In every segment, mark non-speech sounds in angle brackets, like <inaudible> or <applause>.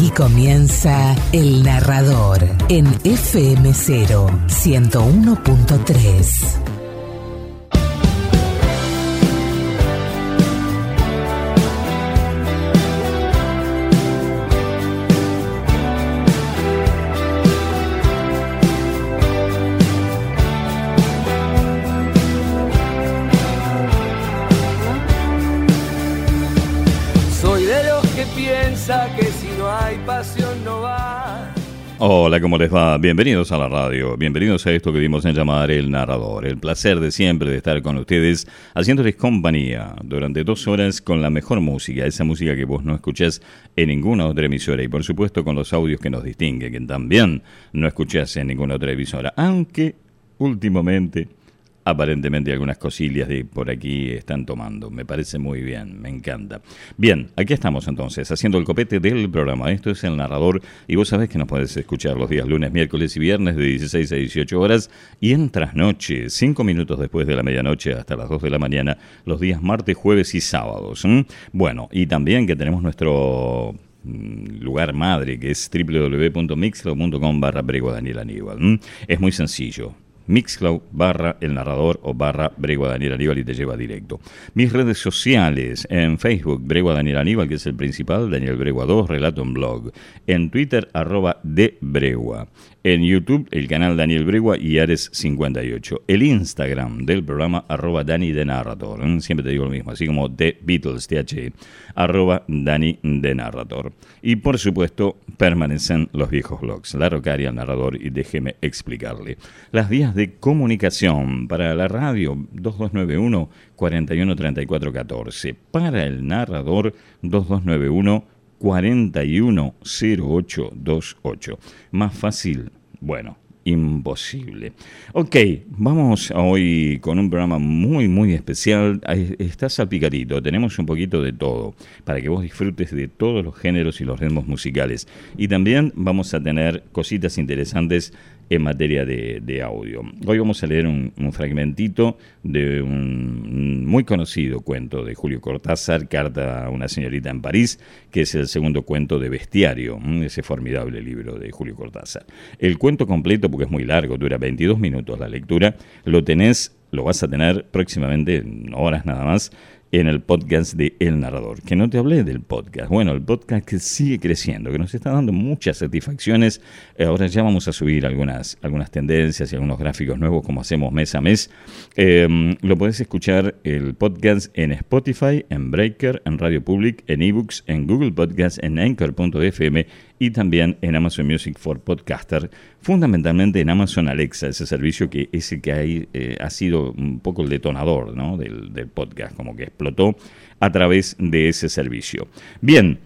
Aquí comienza El Narrador en FM0 101.3. Hola, ¿cómo les va? Bienvenidos a la radio, bienvenidos a esto que dimos en llamar El Narrador. El placer de siempre de estar con ustedes, haciéndoles compañía durante dos horas con la mejor música, esa música que vos no escuchás en ninguna otra emisora y por supuesto con los audios que nos distinguen, que también no escuchás en ninguna otra emisora, aunque últimamente aparentemente algunas cosillas de por aquí están tomando. Me parece muy bien, me encanta. Bien, aquí estamos entonces, haciendo el copete del programa. Esto es el narrador y vos sabés que nos puedes escuchar los días lunes, miércoles y viernes de 16 a 18 horas y en trasnoche, 5 minutos después de la medianoche hasta las 2 de la mañana, los días martes, jueves y sábados. Bueno, y también que tenemos nuestro mm, lugar madre que es www.mixlo.com barra Daniel Aníbal. Es muy sencillo Mixcloud barra el narrador o barra Bregua Daniel Aníbal y te lleva directo. Mis redes sociales, en Facebook, Bregua Daniel Aníbal, que es el principal, Daniel Bregua 2, relato en blog. En Twitter, arroba de Bregua. En YouTube, el canal Daniel Bregua y Ares58. El Instagram del programa, arroba Dani de. ¿eh? Siempre te digo lo mismo, así como The Beatles, TH, arroba Dani de. Y por supuesto, permanecen los viejos blogs, La Rocaria, el narrador, y déjeme explicarle. Las vías de comunicación para la radio, 2291 413414. Para el narrador, 2291 410828. Más fácil, bueno, imposible. Ok, vamos hoy con un programa muy, muy especial. Está salpicadito, tenemos un poquito de todo, para que vos disfrutes de todos los géneros y los ritmos musicales. Y también vamos a tener cositas interesantes en materia de, audio. Hoy vamos a leer un, fragmentito de un muy conocido cuento de Julio Cortázar, Carta a una señorita en París, que es el segundo cuento de Bestiario, ese formidable libro de Julio Cortázar. El cuento completo, porque es muy largo, dura 22 minutos la lectura, lo tenés, lo vas a tener próximamente, en horas nada más, en el podcast de El Narrador. Que no te hablé del podcast. Bueno, el podcast que sigue creciendo, que nos está dando muchas satisfacciones. Eh, ahora ya vamos a subir algunas, algunas tendencias y algunos gráficos nuevos como hacemos mes a mes. Em, lo puedes escuchar el podcast en Spotify, en Breaker, en Radio Public, en eBooks, en Google Podcast, en Anchor.fm y también en Amazon Music for Podcaster, fundamentalmente en Amazon Alexa, ese servicio que es el que eh, ha sido un poco el detonador del, del podcast, como que explotó a través de ese servicio. Bien,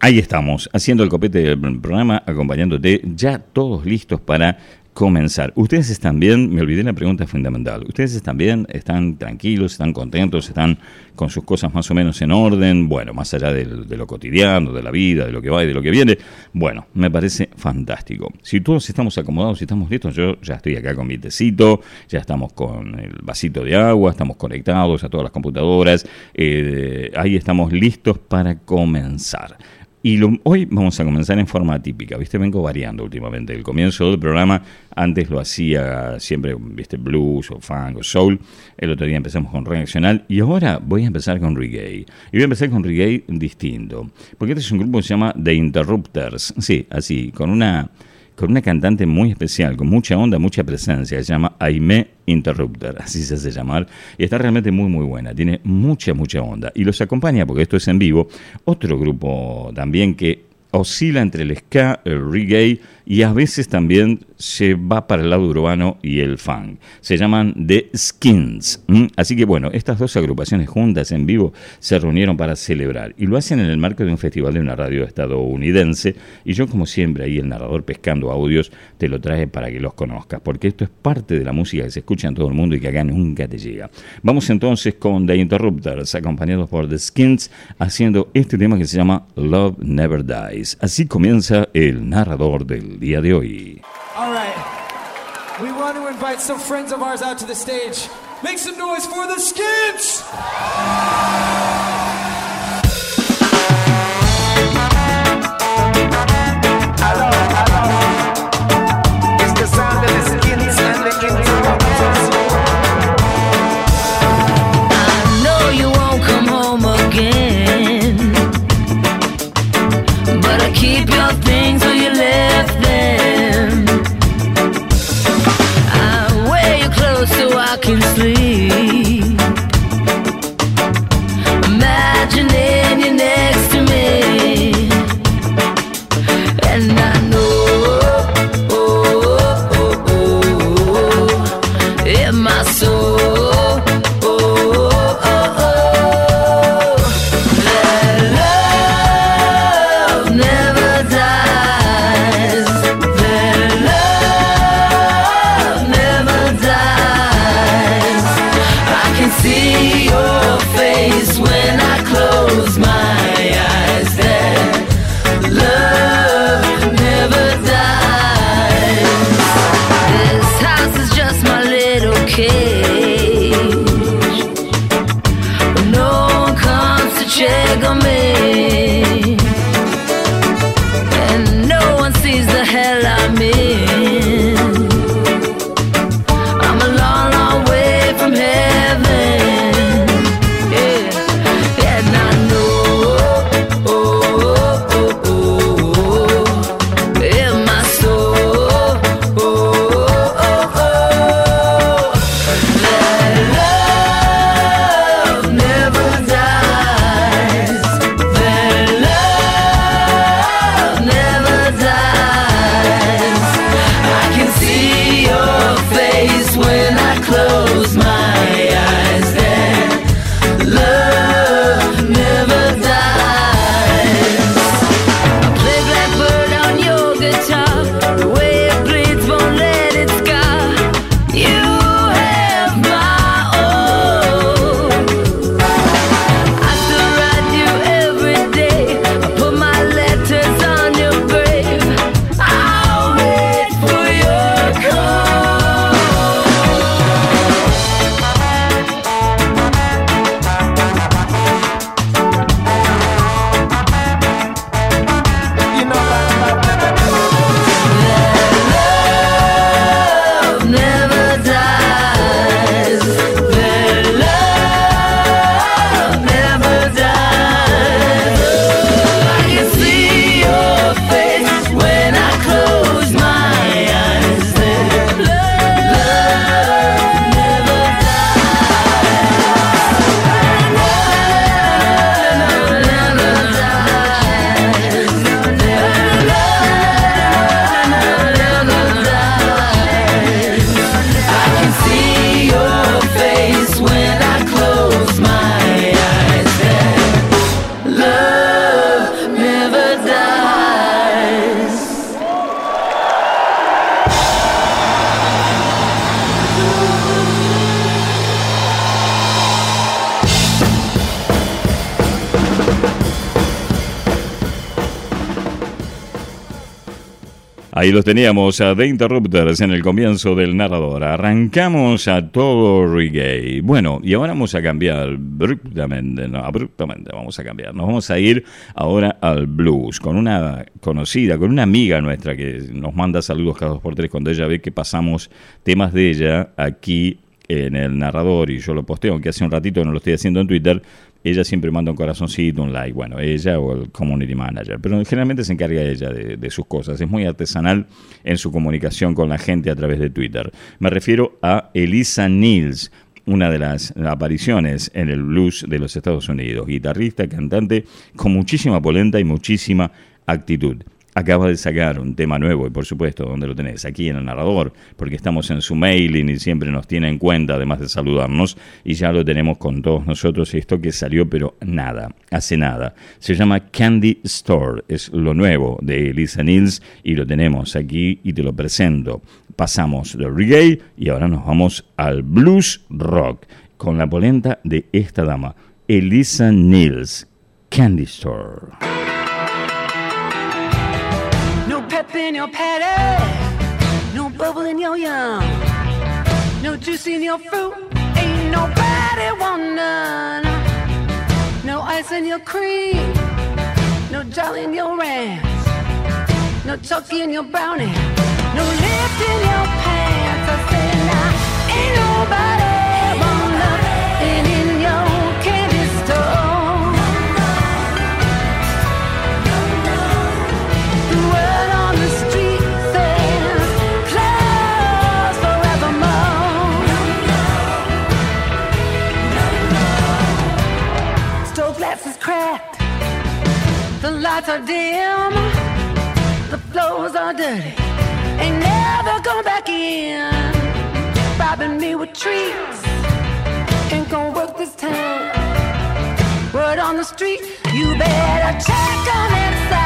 Ahí estamos, haciendo el copete del programa, acompañándote, ya todos listos para comenzar. Ustedes están bien, me olvidé la pregunta fundamental. Ustedes están bien, están tranquilos, están contentos, están con sus cosas más o menos en orden, bueno, más allá de, lo cotidiano, de la vida, de lo que va y de lo que viene. Bueno, me parece fantástico. Si todos estamos acomodados y estamos listos, yo ya estoy acá con mi tecito, ya estamos con el vasito de agua, estamos conectados a todas las computadoras, eh, ahí estamos listos para comenzar. Y hoy vamos a comenzar en forma típica, ¿viste? Vengo variando últimamente. El comienzo del programa, antes lo hacía siempre, ¿viste? Blues o funk o soul. El otro día empezamos con reaccional y ahora voy a empezar con reggae. Y voy a empezar con reggae distinto. Porque este es un grupo que se llama The Interrupters. Sí, así, con una con una cantante muy especial, con mucha onda, mucha presencia, se llama Aime Interrupter, así se hace llamar, y está realmente muy muy buena, tiene mucha mucha onda. Y los acompaña, porque esto es en vivo, otro grupo también que oscila entre el ska, el reggae y a veces también se va para el lado urbano y el funk. Se llaman The Skins. Así que bueno, estas dos agrupaciones juntas en vivo se reunieron para celebrar y lo hacen en el marco de un festival de una radio estadounidense y yo como siempre ahí el narrador pescando audios te lo trae para que los conozcas, porque esto es parte de la música que se escucha en todo el mundo y que acá nunca te llega. Vamos entonces con The Interrupters acompañados por The Skins haciendo este tema que se llama Love Never Dies. Así comienza el narrador del día de hoy. All right. We want to invite some friends of ours out to the stage. Make some noise for the Skins! Ahí los teníamos a The Interrupters en el comienzo del narrador. Arrancamos a todo reggae. Bueno, y ahora vamos a cambiar abruptamente, no, abruptamente vamos a cambiar. Nos vamos a ir ahora al blues con una conocida, con una amiga nuestra que nos manda saludos cada dos por tres cuando ella ve que pasamos temas de ella aquí en el narrador y yo lo posteo, aunque hace un ratito no lo estoy haciendo en Twitter, ella siempre manda un corazoncito, un like, bueno, ella o el community manager, pero generalmente se encarga ella de, sus cosas, es muy artesanal en su comunicación con la gente a través de Twitter. Me refiero a Elisa Niels, una de las apariciones en el blues de los Estados Unidos, guitarrista, cantante, con muchísima polenta y muchísima actitud acaba de sacar un tema nuevo y por supuesto, donde lo tenés? Aquí en el narrador, porque estamos en su mailing y siempre nos tiene en cuenta, además de saludarnos, y ya lo tenemos con todos nosotros, esto que salió, pero nada, hace nada. Se llama Candy Store, es lo nuevo de Elisa Nils y lo tenemos aquí y te lo presento. Pasamos del reggae y ahora nos vamos al blues rock con la polenta de esta dama, Elisa Nils, Candy Store. Pep in your patty, no bubble in your yum, no juice in your fruit, ain't nobody want none. No ice in your cream, no jelly in your ranch, no chucky in your brownie, no lift in your pants. I say now, ain't nobody. The street, you better check on inside.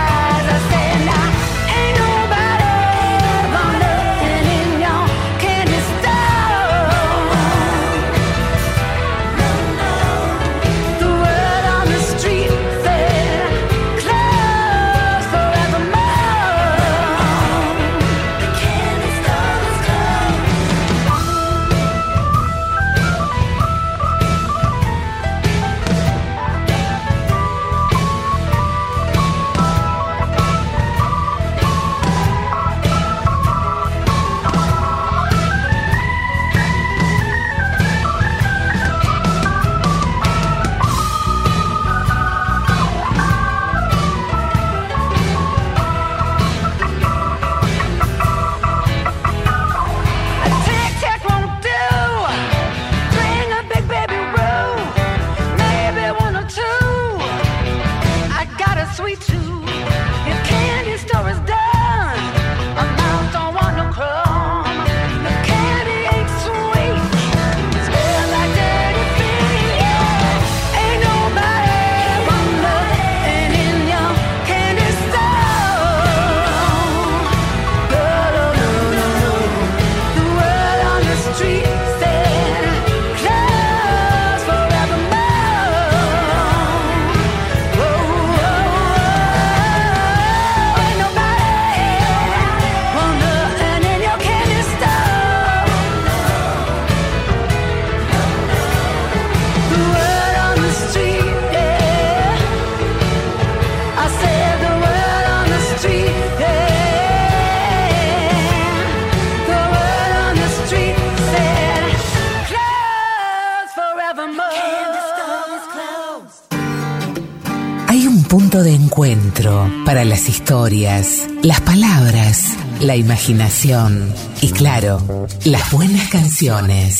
Las palabras, la imaginación y claro, las buenas canciones.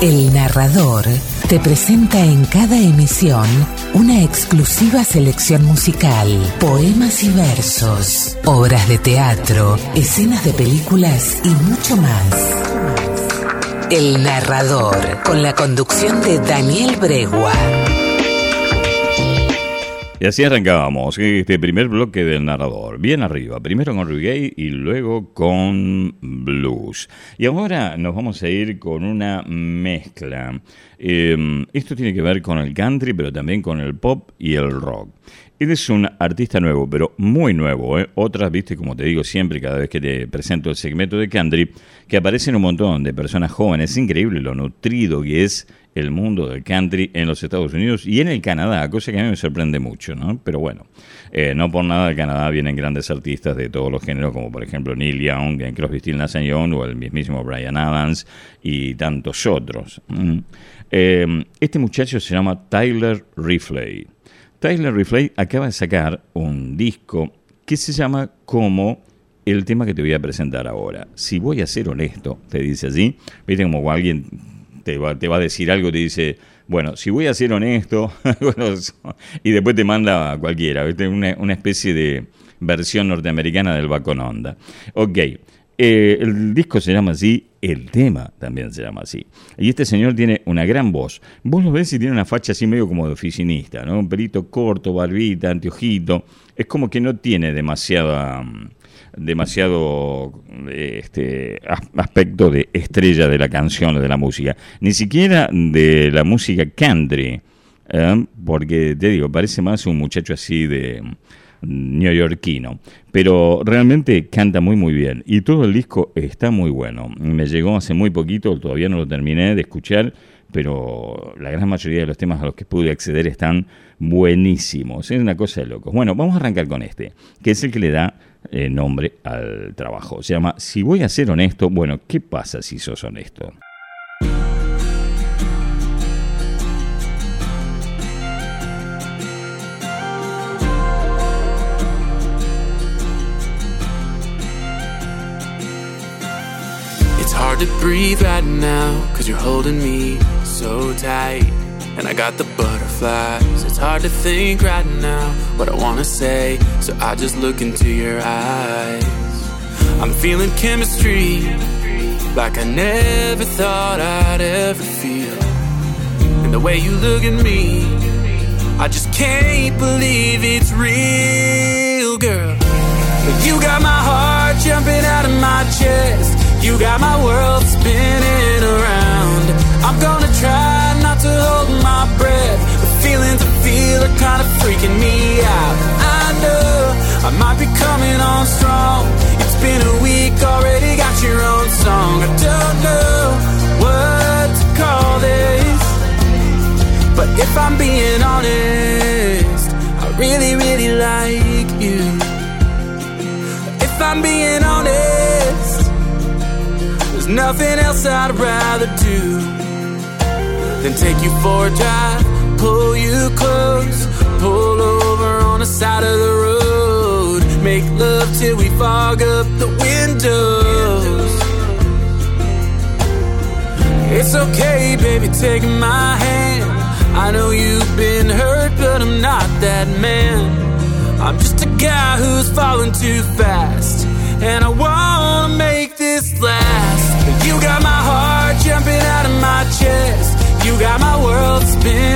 El narrador te presenta en cada emisión una exclusiva selección musical, poemas y versos, obras de teatro, escenas de películas y mucho más. El narrador, con la conducción de Daniel Bregua. Y así arrancábamos este primer bloque del narrador, bien arriba, primero con reggae y luego con blues. Y ahora nos vamos a ir con una mezcla. Eh, esto tiene que ver con el country, pero también con el pop y el rock. Él es un artista nuevo, pero muy nuevo. ¿eh? Otras, viste, como te digo siempre, cada vez que te presento el segmento de country, que aparecen un montón de personas jóvenes. Es increíble lo nutrido que es el mundo del country en los Estados Unidos y en el Canadá, cosa que a mí me sorprende mucho, ¿no? Pero bueno, eh, no por nada del Canadá vienen grandes artistas de todos los géneros, como por ejemplo Neil Young, Crosby, Still, Nash Young o el mismísimo Brian Adams y tantos otros. Eh, este muchacho se llama Tyler Rifley. Tyler Rifley acaba de sacar un disco que se llama como el tema que te voy a presentar ahora. Si voy a ser honesto, te dice así, viste como alguien te va, te va a decir algo, te dice, bueno, si voy a ser honesto, <laughs> y después te manda a cualquiera, Una, una especie de versión norteamericana del Bacon Onda. Ok, eh, el disco se llama así, el tema también se llama así. Y este señor tiene una gran voz. Vos lo ves y tiene una facha así medio como de oficinista, ¿no? Un pelito corto, barbita, anteojito. Es como que no tiene demasiada demasiado este, aspecto de estrella de la canción o de la música, ni siquiera de la música country, ¿eh? porque te digo, parece más un muchacho así de, neoyorquino. Pero realmente canta muy muy bien y todo el disco está muy bueno. Me llegó hace muy poquito, todavía no lo terminé de escuchar, pero la gran mayoría de los temas a los que pude acceder están buenísimos. Es una cosa de locos. Bueno, vamos a arrancar con este, que es el que le da eh, nombre al trabajo. Se llama Si voy a ser honesto, bueno, ¿qué pasa si sos honesto? hard to breathe right now, cause you're holding me so tight. And I got the butterflies. It's hard to think right now what I wanna say, so I just look into your eyes. I'm feeling chemistry like I never thought I'd ever feel. And the way you look at me, I just can't believe it's real, girl. You got my heart jumping out of my chest. You got my world spinning around. I'm gonna try to hold my breath. The feelings I feel are kind of freaking me out. I know I might be coming on strong. It's been a week already, got your own song. I don't know what to call this. But if I'm being honest, I really, really like you. If I'm being honest, there's nothing else I'd rather do than take you for a drive, pull you close, pull over on the side of the road, make love till we fog up the windows. It's okay, baby, take my hand. I know you've been hurt, but I'm not that man. I'm just a guy who's falling too fast, and I wanna make this last. You got my heart jumping out of my chest. You got my world spinning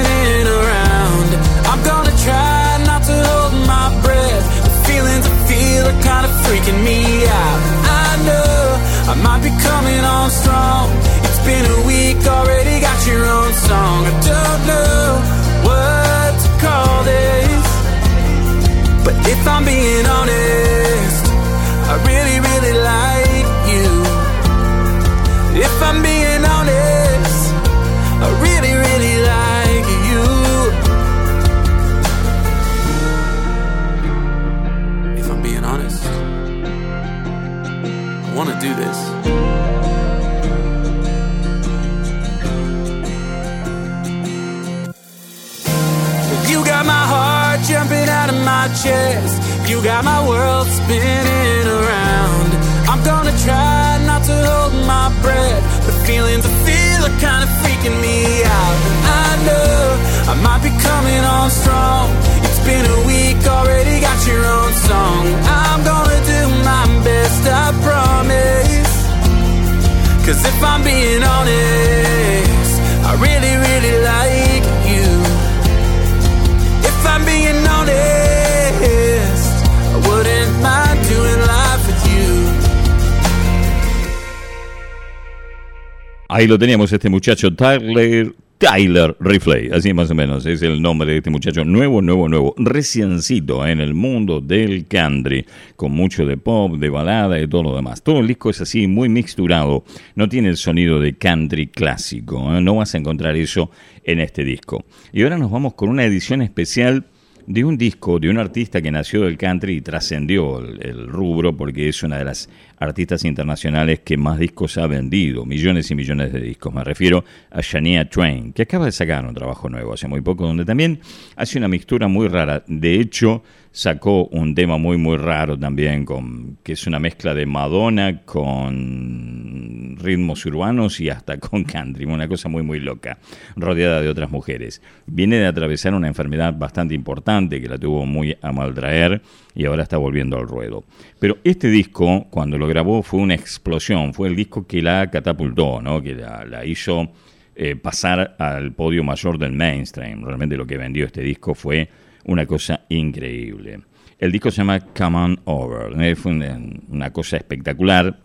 me out. I know I might be coming on strong. It's been a week already, got your own song. I'm gonna do my best, I promise. Cause if I'm being honest, Ahí lo teníamos, este muchacho Tyler, Tyler Rifley, así más o menos es el nombre de este muchacho nuevo, nuevo, nuevo, reciencito en el mundo del country, con mucho de pop, de balada y todo lo demás. Todo el disco es así, muy mixturado, no tiene el sonido de country clásico, ¿eh? no vas a encontrar eso en este disco. Y ahora nos vamos con una edición especial de un disco de un artista que nació del country y trascendió el, el, rubro porque es una de las artistas internacionales que más discos ha vendido, millones y millones de discos. Me refiero a Shania Twain, que acaba de sacar un trabajo nuevo hace muy poco, donde también hace una mixtura muy rara. De hecho, sacó un tema muy muy raro también con que es una mezcla de Madonna con ritmos urbanos y hasta con country, una cosa muy muy loca, rodeada de otras mujeres. Viene de atravesar una enfermedad bastante importante que la tuvo muy a maltraer y ahora está volviendo al ruedo. Pero este disco, cuando lo grabó, fue una explosión, fue el disco que la catapultó, ¿no? que la, hizo eh, pasar al podio mayor del mainstream. Realmente lo que vendió este disco fue una cosa increíble. El disco se llama Come On Over. Fue una, cosa espectacular,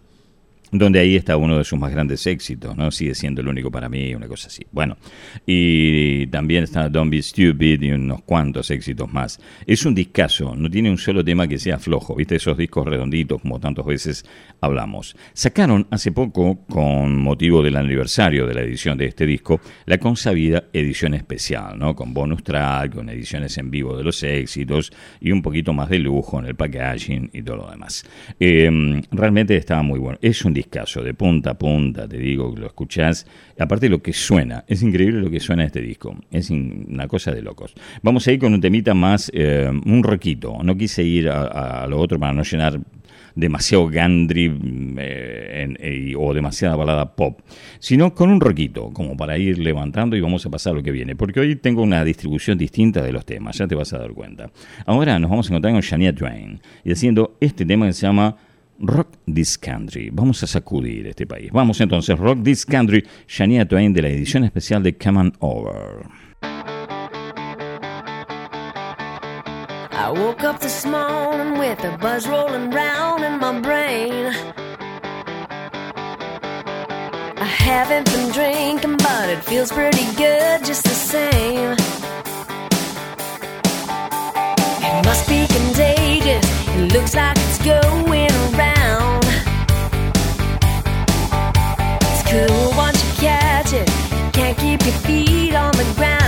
donde ahí está uno de sus más grandes éxitos, ¿no? Sigue siendo el único para mí, una cosa así. Bueno, y también está Don't Be Stupid y unos cuantos éxitos más. Es un discazo, no tiene un solo tema que sea flojo, ¿viste? Esos discos redonditos, como tantas veces hablamos. Sacaron hace poco, con motivo del aniversario de la edición de este disco, la consabida edición especial, ¿no? Con bonus track, con ediciones en vivo de los éxitos y un poquito más de lujo en el packaging y todo lo demás. Eh, realmente estaba muy bueno. Es un discazo de punta a punta, te digo, lo escuchás. Aparte lo que suena, es increíble lo que suena este disco. Es una cosa de locos. Vamos a ir con un temita más, eh, un roquito. No quise ir a, lo otro para no llenar demasiado gandri eh, en, eh, o demasiada balada pop, sino con un roquito, como para ir levantando y vamos a pasar lo que viene, porque hoy tengo una distribución distinta de los temas, ya te vas a dar cuenta. Ahora nos vamos a encontrar con Shania Twain y haciendo este tema que se llama Rock This Country. Vamos a sacudir este país. Vamos entonces, Rock This Country, Shania Twain de la edición especial de Come On Over. I woke up this morning with a buzz rolling round in my brain. I haven't been drinking, but it feels pretty good just the same. It must be contagious, it looks like on the ground.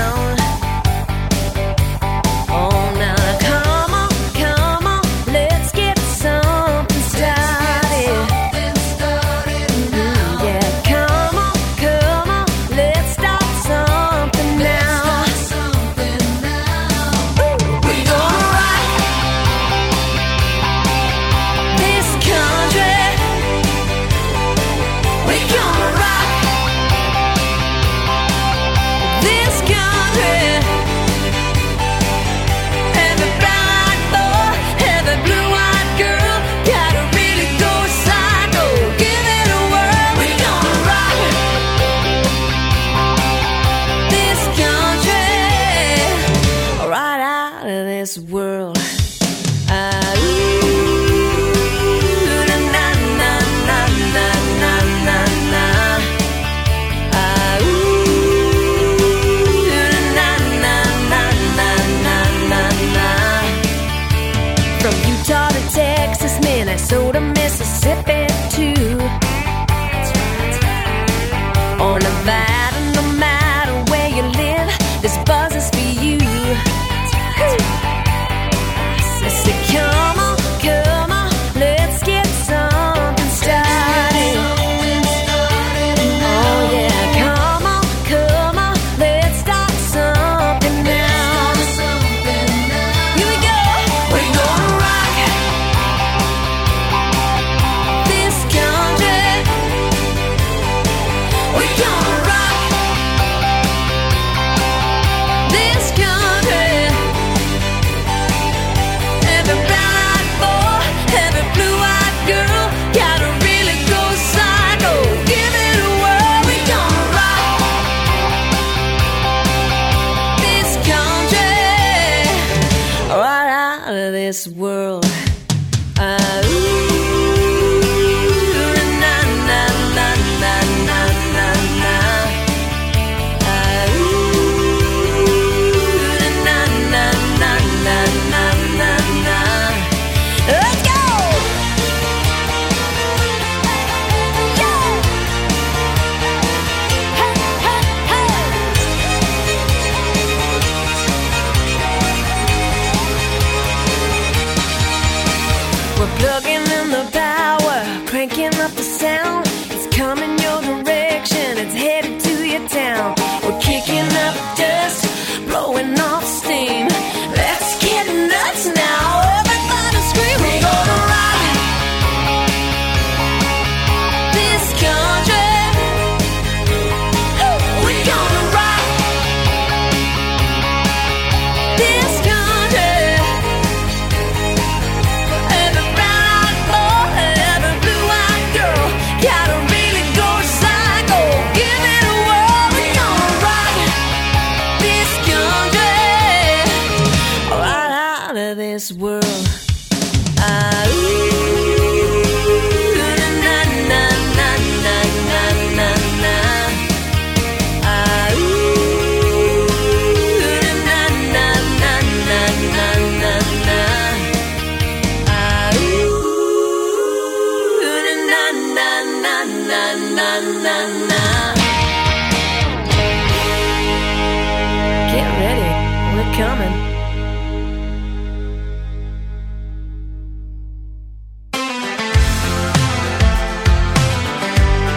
The power, cranking up the sound. It's coming your direction, it's headed to your town. We're kicking up dust, blowing off steam. Let's get nuts now.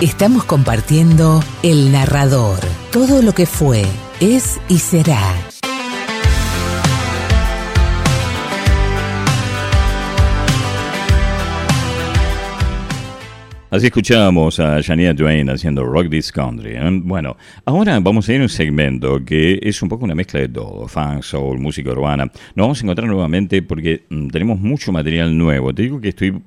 Estamos compartiendo El Narrador, todo lo que fue, es y será. Así escuchábamos a Shania Twain haciendo Rock This Country. ¿eh? Bueno, ahora vamos a ir a un segmento que es un poco una mezcla de todo, funk, soul, música urbana. Nos vamos a encontrar nuevamente porque mm, tenemos mucho material nuevo. Te digo que estoy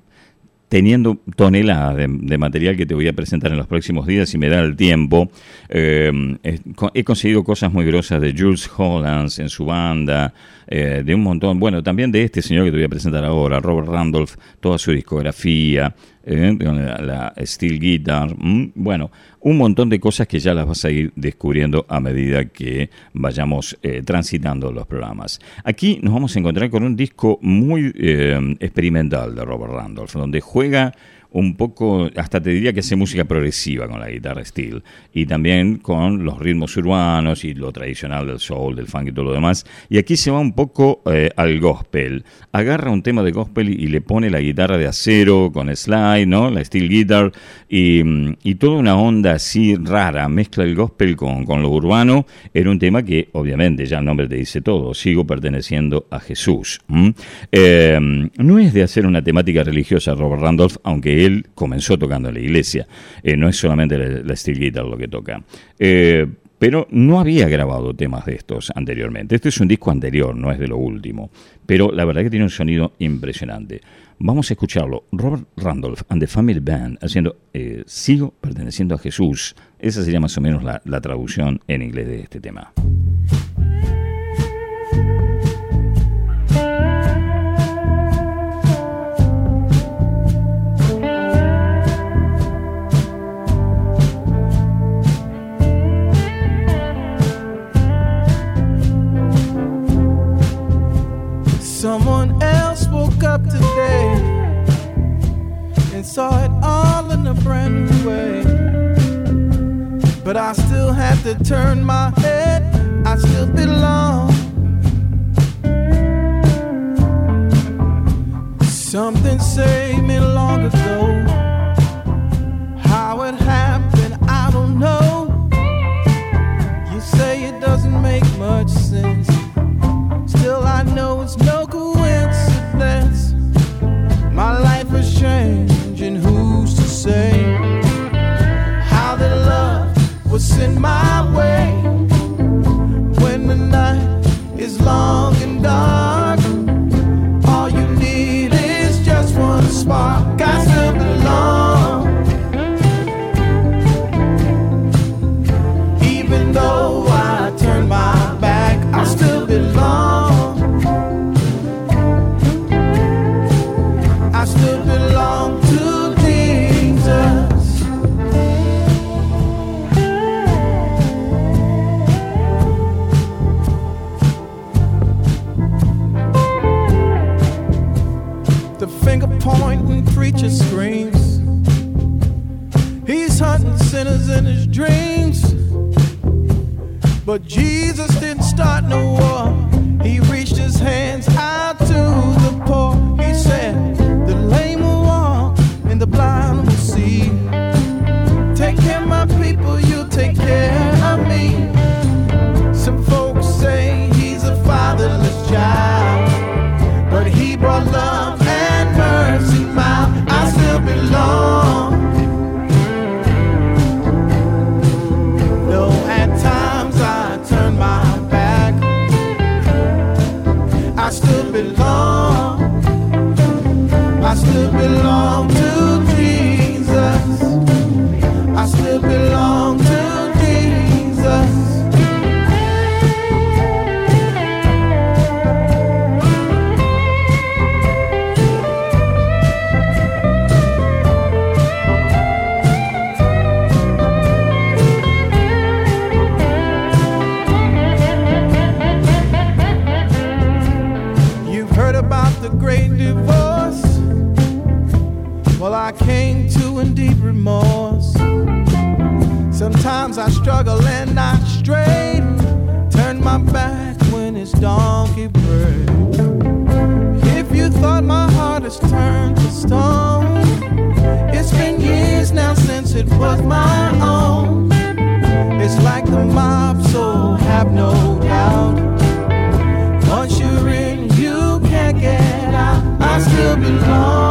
teniendo toneladas de, material que te voy a presentar en los próximos días si me da el tiempo. Eh, he, he conseguido cosas muy grosas de Jules Hollands en su banda, eh, de un montón, bueno, también de este señor que te voy a presentar ahora, Robert Randolph, toda su discografía, eh, la, steel guitar, bueno, un montón de cosas que ya las vas a ir descubriendo a medida que vayamos eh, transitando los programas. Aquí nos vamos a encontrar con un disco muy eh, experimental de Robert Randolph, donde juega un poco, hasta te diría que hace música progresiva con la guitarra steel y también con los ritmos urbanos y lo tradicional del soul, del funk y todo lo demás. Y aquí se va un poco eh, al gospel. Agarra un tema de gospel y, le pone la guitarra de acero con slide, ¿no? La steel guitar y, mm, y toda una onda así rara. Mezcla el gospel con, con lo urbano. Era un tema que, obviamente, ya el nombre te dice todo. Sigo perteneciendo a Jesús. Eh, no es de hacer una temática religiosa Robert Randolph, aunque él comenzó tocando en la iglesia. Eh, no es solamente la, la steel guitar lo que toca. Eh, pero no había grabado temas de estos anteriormente. Este es un disco anterior, no es de lo último. Pero la verdad que tiene un sonido impresionante. Vamos a escucharlo. Robert Randolph and the Family Band haciendo eh, Sigo perteneciendo a Jesús. Esa sería más o menos la, la traducción en inglés de este tema. To turn my head, I still belong. Something saved me long ago. But Jesus didn't start no war. He reached his hands out to the poor. He said, The lame will walk and the blind struggle and I stray. Turn my back when it's donkey bread. If you thought my heart has turned to stone, it's been years now since it was my own. It's like the mob, so have no doubt. Once you're in, you can't get out. I still belong.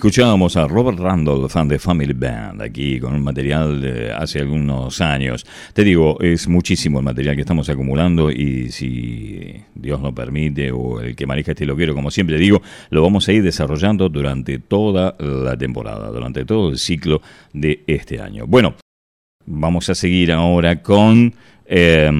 Escuchábamos a Robert Randall, fan de Family Band, aquí con un material de hace algunos años. Te digo, es muchísimo el material que estamos acumulando y si Dios lo permite o el que maneja este loquero, como siempre digo, lo vamos a ir desarrollando durante toda la temporada, durante todo el ciclo de este año. Bueno, vamos a seguir ahora con eh,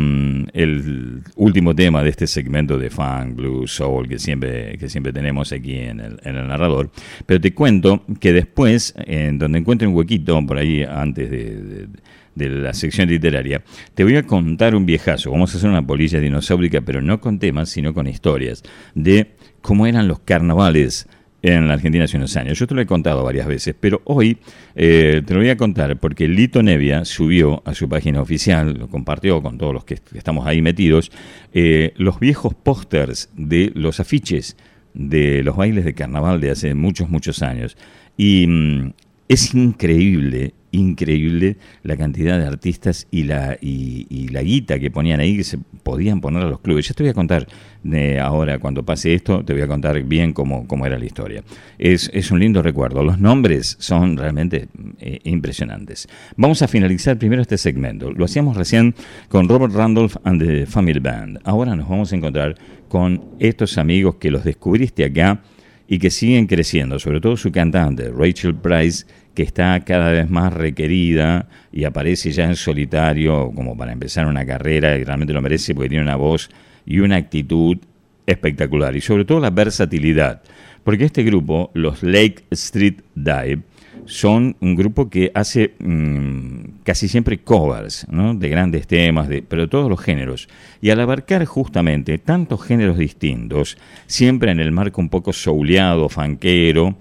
el último tema de este segmento de funk, blues, soul que siempre, que siempre tenemos aquí en el, en el narrador. Pero te cuento que después, en donde encuentre un huequito por ahí antes de, de- de la sección literaria, te voy a contar un viejazo. Vamos a hacer una polilla dinosaurica, pero no con temas, sino con historias de cómo eran los carnavales en la Argentina hace unos años. Yo te lo he contado varias veces, pero hoy eh, te lo voy a contar porque Lito Nevia subió a su página oficial, lo compartió con todos los que estamos ahí metidos, eh, los viejos pósters de los afiches de los bailes de carnaval de hace muchos, muchos años. Y mm, es increíble, increíble la cantidad de artistas y la, y, la guita que ponían ahí que se podían poner a los clubes. Ya te voy a contar ahora, cuando pase esto, te voy a contar bien cómo, cómo era la historia. Es, es, un lindo recuerdo. Los nombres son realmente eh, impresionantes. Vamos a finalizar primero este segmento. Lo hacíamos recién con Robert Randolph and the Family Band. Ahora nos vamos a encontrar con estos amigos que los descubriste acá y que siguen creciendo, sobre todo su cantante, Rachel Price, que está cada vez más requerida y aparece ya en solitario como para empezar una carrera y realmente lo merece porque tiene una voz y una actitud espectacular y sobre todo la versatilidad. Porque este grupo, los Lake Street Dive, son un grupo que hace mm, casi siempre covers de grandes temas, de, pero de todos los géneros. Y al abarcar justamente tantos géneros distintos, siempre en el marco un poco souleado, fanquero,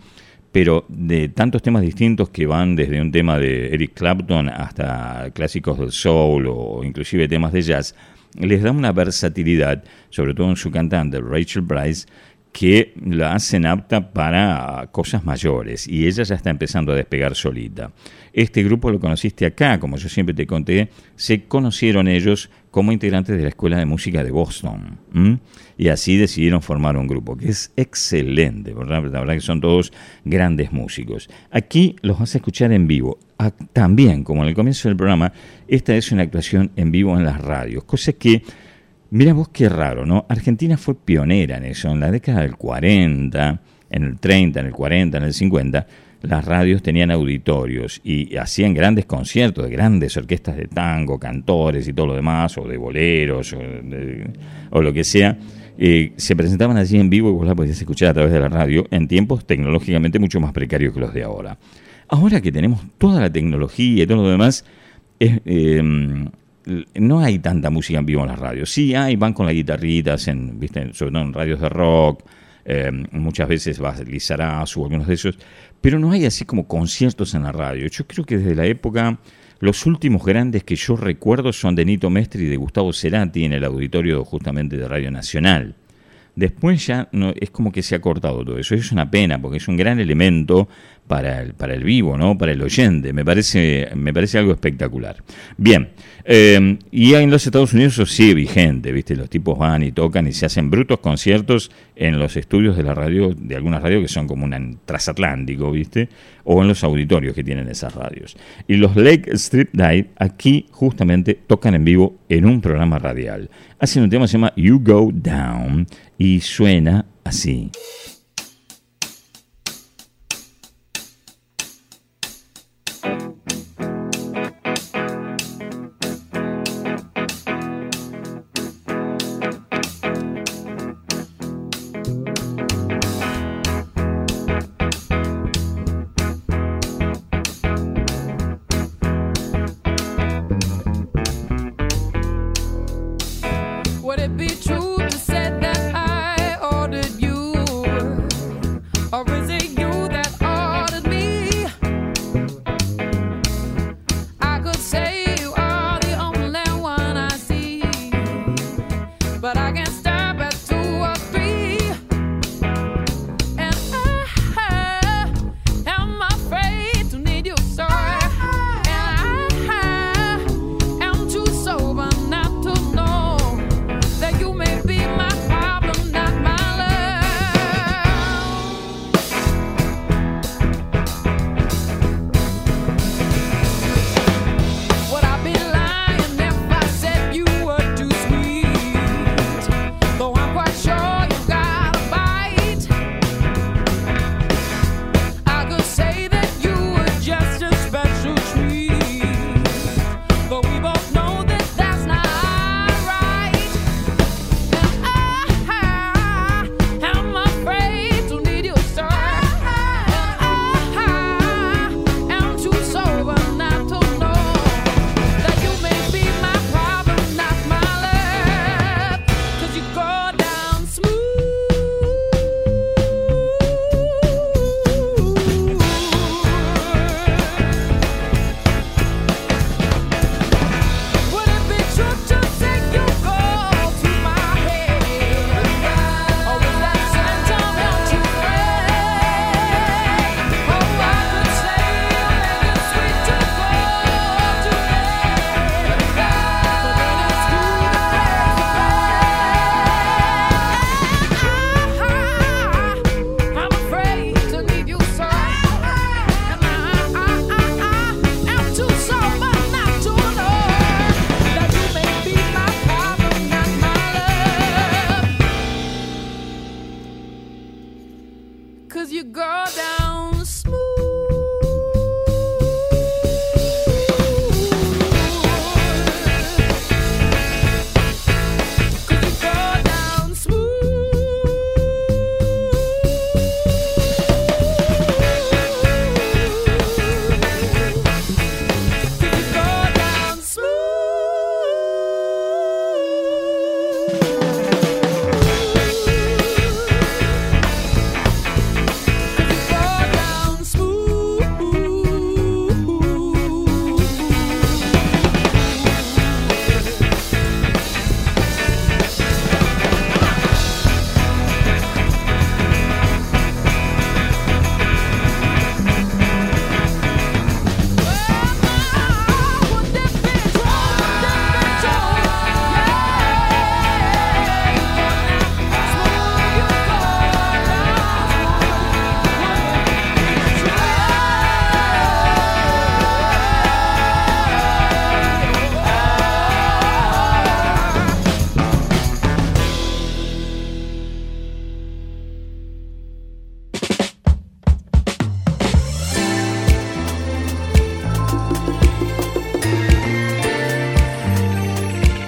pero de tantos temas distintos que van desde un tema de Eric Clapton hasta clásicos del soul o inclusive temas de jazz, les da una versatilidad, sobre todo en su cantante Rachel Bryce, que la hacen apta para cosas mayores y ella ya está empezando a despegar solita. Este grupo lo conociste acá, como yo siempre te conté, se conocieron ellos como integrantes de la Escuela de Música de Boston y así decidieron formar un grupo que es excelente, ¿verdad? la verdad que son todos grandes músicos. Aquí los vas a escuchar en vivo. Ah, también, como en el comienzo del programa, esta es una actuación en vivo en las radios, cosa que Mira vos qué raro, ¿no? Argentina fue pionera en eso. En la década del 40, en el 30, en el 40, en el 50, las radios tenían auditorios y hacían grandes conciertos de grandes orquestas de tango, cantores y todo lo demás, o de boleros, o, lo que sea. Eh, se presentaban allí en vivo y vos la podías escuchar a través de la radio en tiempos tecnológicamente mucho más precarios que los de ahora. Ahora que tenemos toda la tecnología y todo lo demás, es, eh, no hay tanta música en vivo en las radios. Sí hay, van con las guitarritas, en, ¿viste? sobre todo en radios de rock, eh, muchas veces va a Lizarás o algunos de esos, pero no hay así como conciertos en la radio. Yo creo que desde la época, los últimos grandes que yo recuerdo son de Nito Mestre y de Gustavo Cerati en el auditorio justamente de Radio Nacional. Después ya no, es como que se ha cortado todo eso. Es una pena porque es un gran elemento para el, para el vivo, ¿no? Para el oyente. Me parece, me parece algo espectacular. Bien, eh, y en los Estados Unidos eso sigue vigente, ¿viste? Los tipos van y tocan y se hacen brutos conciertos en los estudios de la radio, de algunas radios que son como un transatlántico, ¿viste? O en los auditorios que tienen esas radios. Y los Lake Strip Dive aquí justamente tocan en vivo en un programa radial. Hacen un tema que se llama You Go Down y suena así.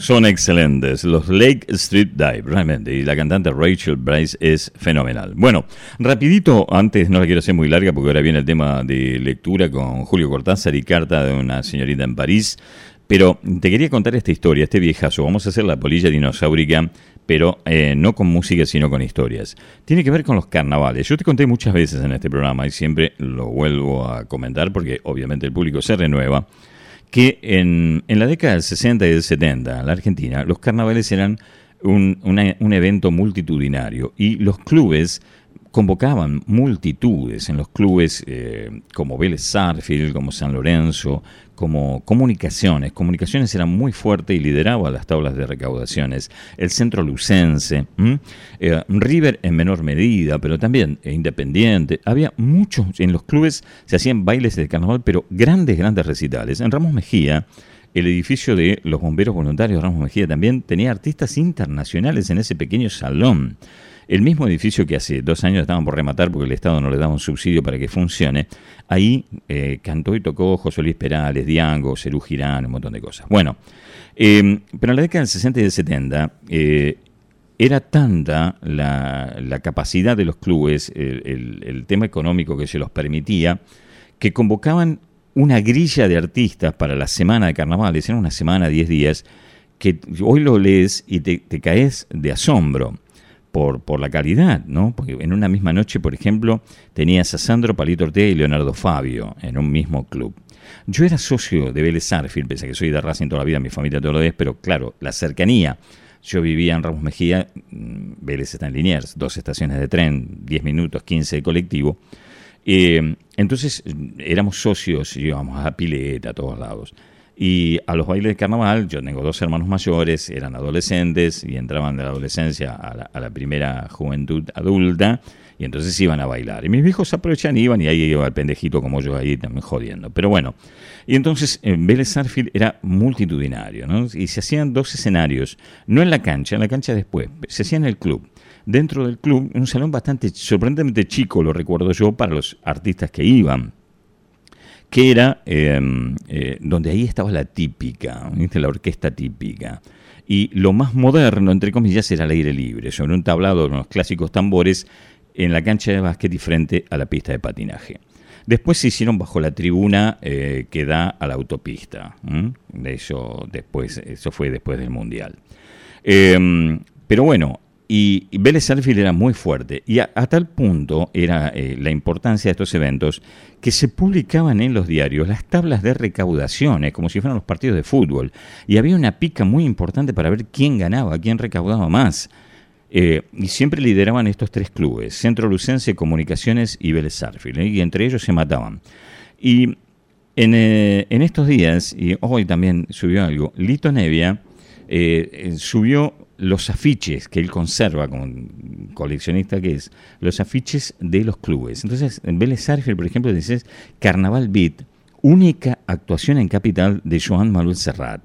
Son excelentes, los Lake Street Dive, realmente, y la cantante Rachel Bryce es fenomenal. Bueno, rapidito, antes no la quiero hacer muy larga porque ahora viene el tema de lectura con Julio Cortázar y carta de una señorita en París, pero te quería contar esta historia, este viejazo, vamos a hacer la polilla dinosaurica, pero eh, no con música, sino con historias. Tiene que ver con los carnavales. Yo te conté muchas veces en este programa y siempre lo vuelvo a comentar porque obviamente el público se renueva que en, en la década del 60 y del 70 en la Argentina los carnavales eran un, un evento multitudinario y los clubes convocaban multitudes en los clubes eh, como Vélez Sarfield, como San Lorenzo, como comunicaciones. Comunicaciones era muy fuerte y lideraba las tablas de recaudaciones. El centro lucense. Eh, River en menor medida, pero también eh, Independiente. Había muchos, en los clubes se hacían bailes de carnaval, pero grandes, grandes recitales. En Ramos Mejía, el edificio de los bomberos voluntarios Ramos Mejía también tenía artistas internacionales en ese pequeño salón. El mismo edificio que hace dos años estaban por rematar porque el Estado no le daba un subsidio para que funcione, ahí eh, cantó y tocó José Luis Perales, Diango, Cerú Girán, un montón de cosas. Bueno, eh, pero en la década del 60 y del 70 eh, era tanta la, capacidad de los clubes, el, tema económico que se los permitía, que convocaban una grilla de artistas para la semana de carnavales, era una semana, 10 días, que hoy lo lees y te caes de asombro por, por la calidad, ¿no? Porque en una misma noche, por ejemplo, tenías a Sandro Palito Ortega y Leonardo Fabio en un mismo club. Yo era socio de Vélez Arfield, pese a que soy de Racing toda la vida, mi familia todo lo es, pero claro, la cercanía. Yo vivía en Ramos Mejía, mm, Vélez está en Liniers, dos estaciones de tren, 10 minutos, 15 de colectivo. Eh, entonces mm, éramos socios, íbamos a pileta a todos lados. Y a los bailes de carnaval, yo tengo dos hermanos mayores, eran adolescentes y entraban de la adolescencia a la, a la primera juventud adulta y entonces iban a bailar. Y mis viejos aprovechan y iban y ahí iba el pendejito como yo ahí también jodiendo. Pero bueno, y entonces en Vélez Arfield era multitudinario, ¿no? Y se hacían dos escenarios, no en la cancha, en la cancha después, se hacía en el club. Dentro del club, un salón bastante sorprendentemente chico, lo recuerdo yo, para los artistas que iban que era eh, eh, donde ahí estaba la típica, la orquesta típica. Y lo más moderno, entre comillas, era el aire libre, sobre un tablado de unos clásicos tambores en la cancha de básquet y frente a la pista de patinaje. Después se hicieron bajo la tribuna eh, que da a la autopista. De eso, después, eso fue después del Mundial. Eh, pero bueno, y, y Vélez Arfield era muy fuerte. Y a, tal punto era eh, la importancia de estos eventos que se publicaban en los diarios las tablas de recaudaciones, como si fueran los partidos de fútbol. Y había una pica muy importante para ver quién ganaba, quién recaudaba más. Eh, y siempre lideraban estos tres clubes, Centro Lucense, Comunicaciones y Vélez Arfield, ¿eh? y entre ellos se mataban. Y en, eh, en estos días, y hoy también subió algo, Lito Nevia eh, eh, subió los afiches que él conserva como coleccionista que es, los afiches de los clubes. Entonces, en Vélez Sarsfield, por ejemplo, dices Carnaval Beat, única actuación en capital de Joan Manuel Serrat.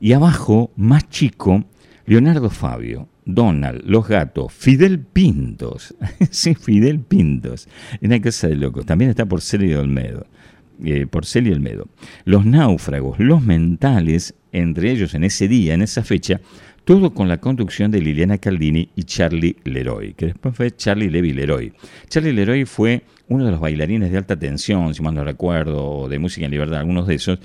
Y abajo, más chico, Leonardo Fabio, Donald, Los Gatos, Fidel Pintos. <laughs> sí, Fidel Pintos. En la casa de locos. También está por Celio Olmedo. Eh, por Celio Olmedo. Los náufragos, los mentales, entre ellos en ese día, en esa fecha, todo con la conducción de Liliana Caldini y Charlie Leroy, que después fue Charlie Levi Leroy. Charlie Leroy fue uno de los bailarines de alta tensión, si mal no recuerdo, de música en libertad, algunos de esos,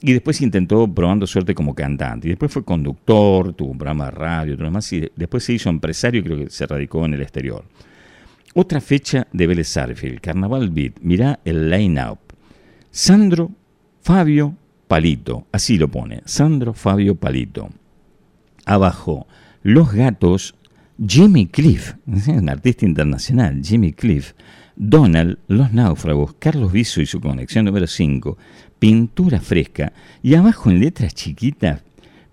y después intentó probando suerte como cantante. Y después fue conductor, tuvo un programa de radio, todo demás, y después se hizo empresario y creo que se radicó en el exterior. Otra fecha de Vélez Sarsfield, Carnaval Beat. Mirá el line-up. Sandro, Fabio, Palito. Así lo pone. Sandro, Fabio, Palito. Abajo, Los Gatos, Jimmy Cliff, un artista internacional, Jimmy Cliff. Donald, Los Náufragos, Carlos Viso y su conexión número 5, Pintura Fresca, y abajo en letras chiquitas,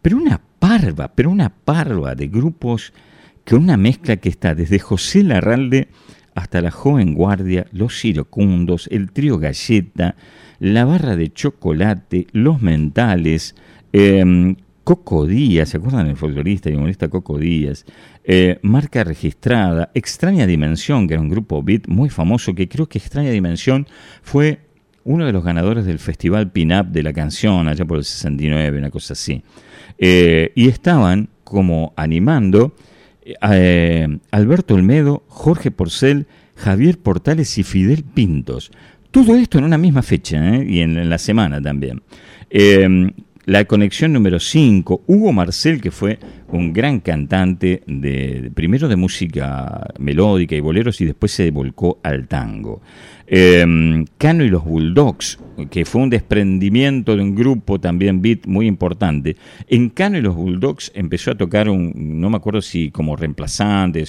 pero una parva, pero una parva de grupos con una mezcla que está desde José Larralde hasta la joven guardia, los iracundos, el trío galleta, la barra de chocolate, los mentales, eh, Coco Díaz, ¿se acuerdan del folclorista y humorista Coco Díaz? Eh, marca registrada, Extraña Dimensión, que era un grupo beat muy famoso, que creo que Extraña Dimensión fue uno de los ganadores del Festival Pin-Up de la canción, allá por el 69, una cosa así. Eh, y estaban como animando eh, Alberto Olmedo, Jorge Porcel, Javier Portales y Fidel Pintos. Todo esto en una misma fecha y en la semana también. La conexión número 5, Hugo Marcel, que fue un gran cantante de, de- primero de música melódica y boleros y después se volcó al tango. Eh, Cano y los Bulldogs, que fue un desprendimiento de un grupo también beat muy importante. En Cano y los Bulldogs empezó a tocar un, no me acuerdo si como reemplazante,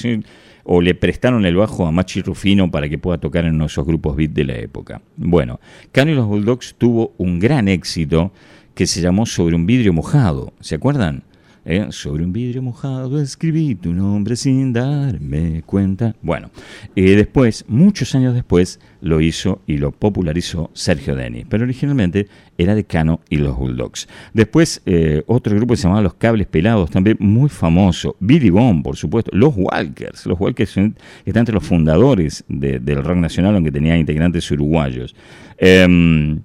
o le prestaron el bajo a Machi Rufino para que pueda tocar en esos grupos beat de la época. Bueno, Cano y los Bulldogs tuvo un gran éxito que se llamó Sobre un vidrio mojado. ¿Se acuerdan? ¿Eh? Sobre un vidrio mojado escribí tu nombre sin darme cuenta. Bueno, eh, después, muchos años después, lo hizo y lo popularizó Sergio Denis, pero originalmente era de Cano y los Bulldogs. Después, eh, otro grupo se llamaba Los Cables Pelados, también muy famoso. Billy Bond, por supuesto. Los Walkers. Los Walkers son- están entre los fundadores de- del rock nacional, aunque tenía integrantes uruguayos. Em,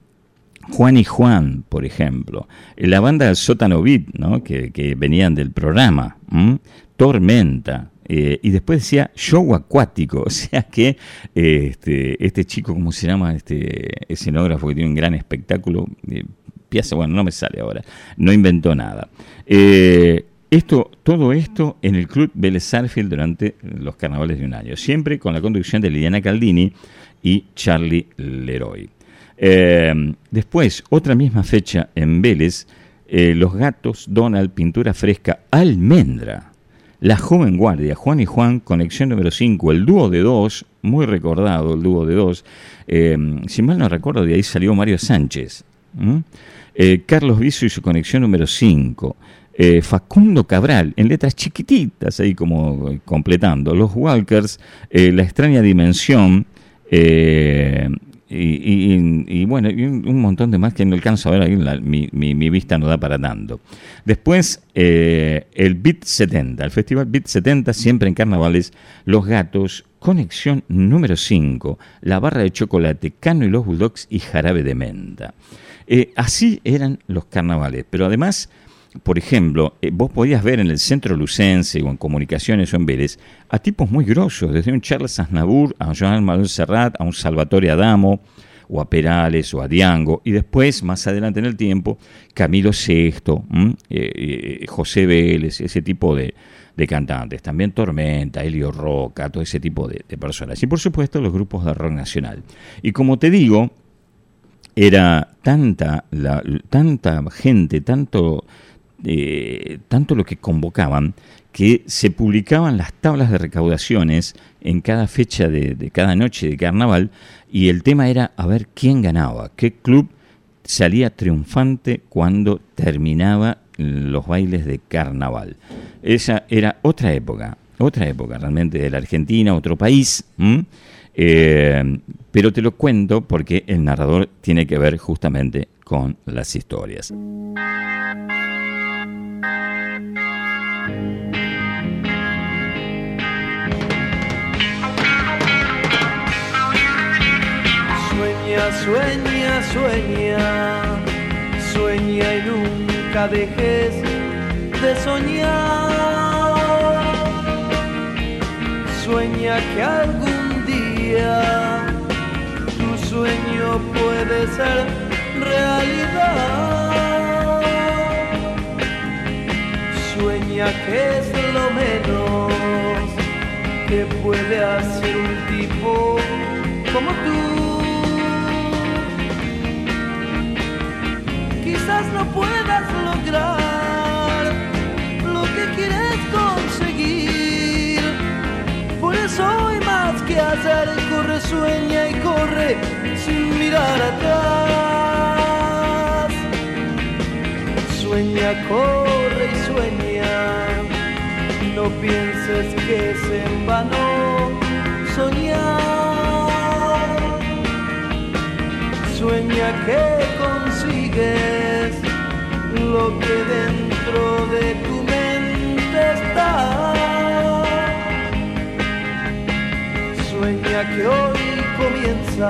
Juan y Juan, por ejemplo, la banda Sótano Beat, ¿no? que, venían del programa. Tormenta, eh, y después decía show acuático, <laughs> o sea que este, este chico, ¿cómo se llama? Este escenógrafo que tiene un gran espectáculo, eh, Piazza, bueno, no me sale ahora, no inventó nada. Eh, esto, todo esto en el Club Vélez durante los carnavales de un año, siempre con la conducción de Liliana Caldini y Charlie Leroy. Eh, después, otra misma fecha en Vélez, eh, Los Gatos, Donald, Pintura Fresca, Almendra, La Joven Guardia, Juan y Juan, Conexión número 5, el dúo de dos, muy recordado el dúo de dos, eh, si mal no recuerdo, de ahí salió Mario Sánchez. Eh, Carlos Viso y su Conexión número 5, eh, Facundo Cabral, en letras chiquititas, ahí como completando, Los Walkers, La Extraña Dimensión, y, y- bueno, y un, montón de más que no alcanzo a ver ahí, mi- mi vista no da para tanto. Después, eh, el Beat 70, el Festival Beat 70, siempre en carnavales, Los Gatos, Conexión número 5, La Barra de Chocolate, Cano y los Bulldogs y Jarabe de Menta. Eh, así eran los carnavales, pero además por ejemplo, eh, vos podías ver en el centro lucense o en comunicaciones o en Vélez a tipos muy grosos, desde un Charles Aznavour a un Joan Manuel Serrat, a un Salvatore Adamo, o a Perales o a Diango, y después, más adelante en el tiempo, Camilo VI. Eh, eh, José Vélez, ese tipo de, de cantantes, también Tormenta, Helio Roca, todo ese tipo de, de personas. Y por supuesto los grupos de rock nacional. Y como te digo, era tanta, la, tanta gente, tanto, eh, tanto lo que convocaban, que se publicaban las tablas de recaudaciones en cada fecha de, cada noche de carnaval y el tema era a ver quién ganaba, qué club salía triunfante cuando terminaba los bailes de carnaval. Esa era otra época, otra época realmente de la Argentina, otro país. Eh, pero te lo cuento porque el narrador tiene que ver justamente con las historias. Sueña, sueña, sueña, sueña y nunca dejes de soñar. Sueña que algún día tu sueño puede ser realidad. Que es lo menos que puede hacer un tipo como tú. Quizás no puedas lograr lo que quieres conseguir. Por eso hay más que hacer. Corre, sueña y corre sin mirar atrás. Sueña, corre y sueña. No pienses que es en vano soñar. Sueña que consigues lo que dentro de tu mente está. Sueña que hoy comienza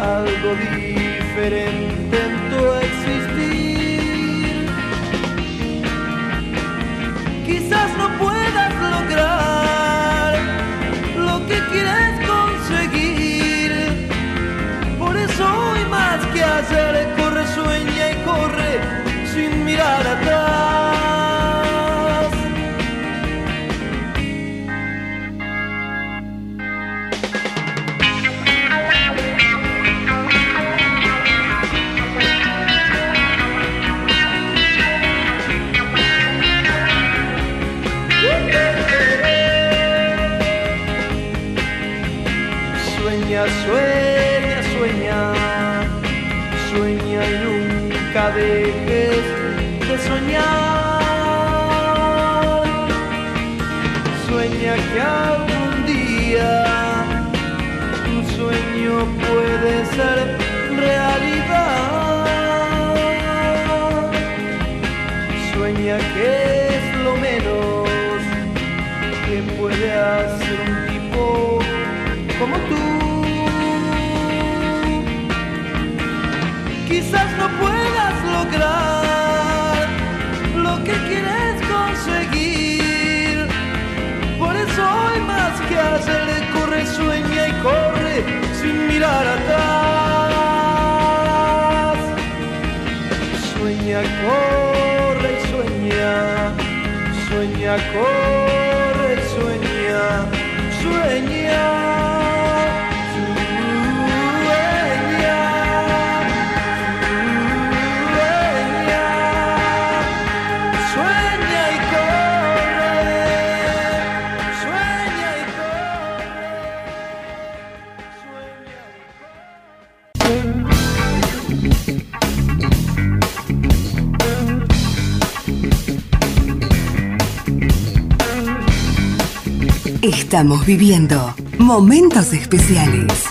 algo diferente en tu existir. Quizás no lo que quieres conseguir. Por eso hay más que hacer. Corre, sueña y corre sin mirar atrás. Sueña, corre y sueña. Sueña, corre. Sueña. Sueña. Estamos viviendo momentos especiales.